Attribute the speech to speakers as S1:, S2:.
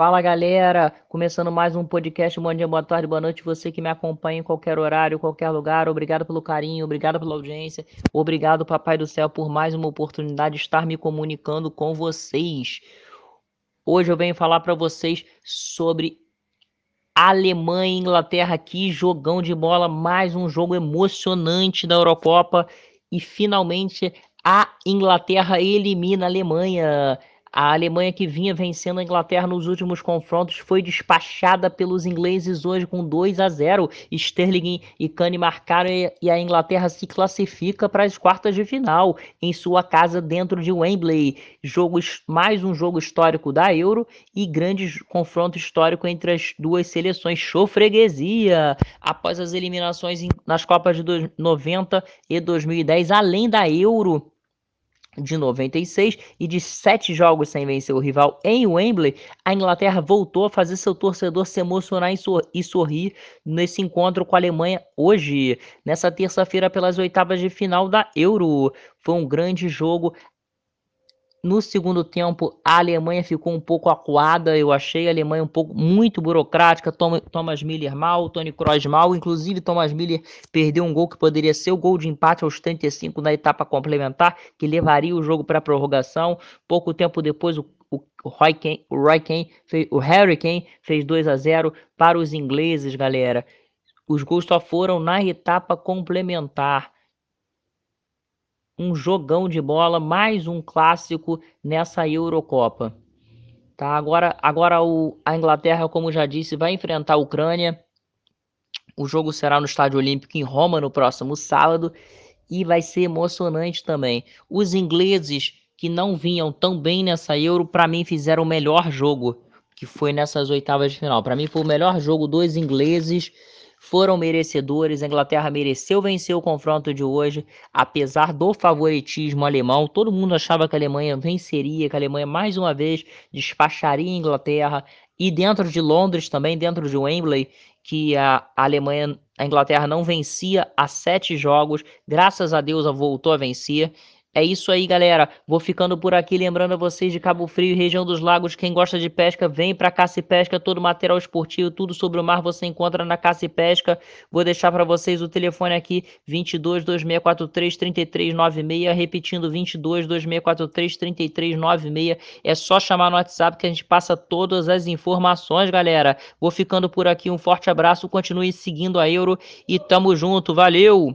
S1: Fala galera, começando mais um podcast. Bom dia, boa tarde, boa noite. Você que me acompanha em qualquer horário, qualquer lugar. Obrigado pelo carinho, obrigado pela audiência. Obrigado, Papai do Céu, por mais uma oportunidade de estar me comunicando com vocês. Hoje eu venho falar para vocês sobre Alemanha e Inglaterra aqui, jogão de bola, mais um jogo emocionante da Eurocopa e finalmente a Inglaterra elimina a Alemanha. A Alemanha que vinha vencendo a Inglaterra nos últimos confrontos foi despachada pelos ingleses hoje com 2 a 0. Sterling e Kane marcaram e a Inglaterra se classifica para as quartas de final em sua casa dentro de Wembley. Jogo, mais um jogo histórico da Euro e grande confronto histórico entre as duas seleções. Chofreguesia após as eliminações nas Copas de 90 e 2010, além da Euro de 96 e de sete jogos sem vencer o rival em Wembley, a Inglaterra voltou a fazer seu torcedor se emocionar e sorrir nesse encontro com a Alemanha hoje, nessa terça-feira, pelas oitavas de final da Euro. Foi um grande jogo. No segundo tempo, a Alemanha ficou um pouco acuada. Eu achei a Alemanha um pouco muito burocrática. Thomas Miller mal, Tony Kroos mal. Inclusive, Thomas Miller perdeu um gol que poderia ser o gol de empate aos 35 na etapa complementar, que levaria o jogo para a prorrogação. Pouco tempo depois, o, o, Roy Kane, o, Roy Kane, o Harry Kane fez 2 a 0 para os ingleses, galera. Os gols só foram na etapa complementar um jogão de bola, mais um clássico nessa Eurocopa. Tá, agora agora o, a Inglaterra, como já disse, vai enfrentar a Ucrânia. O jogo será no Estádio Olímpico em Roma no próximo sábado e vai ser emocionante também. Os ingleses que não vinham tão bem nessa Euro, para mim fizeram o melhor jogo que foi nessas oitavas de final. Para mim foi o melhor jogo dos ingleses foram merecedores. A Inglaterra mereceu vencer o confronto de hoje, apesar do favoritismo alemão. Todo mundo achava que a Alemanha venceria, que a Alemanha mais uma vez despacharia a Inglaterra. E dentro de Londres também, dentro de Wembley, que a Alemanha, a Inglaterra não vencia há sete jogos. Graças a Deus, voltou a vencer. É isso aí, galera. Vou ficando por aqui, lembrando a vocês de Cabo Frio, região dos lagos. Quem gosta de pesca, vem para Caça e Pesca. Todo material esportivo, tudo sobre o mar você encontra na Caça e Pesca. Vou deixar para vocês o telefone aqui: 22 2643 3396. Repetindo: 22 2643 3396. É só chamar no WhatsApp que a gente passa todas as informações, galera. Vou ficando por aqui. Um forte abraço. Continue seguindo a Euro e tamo junto. Valeu!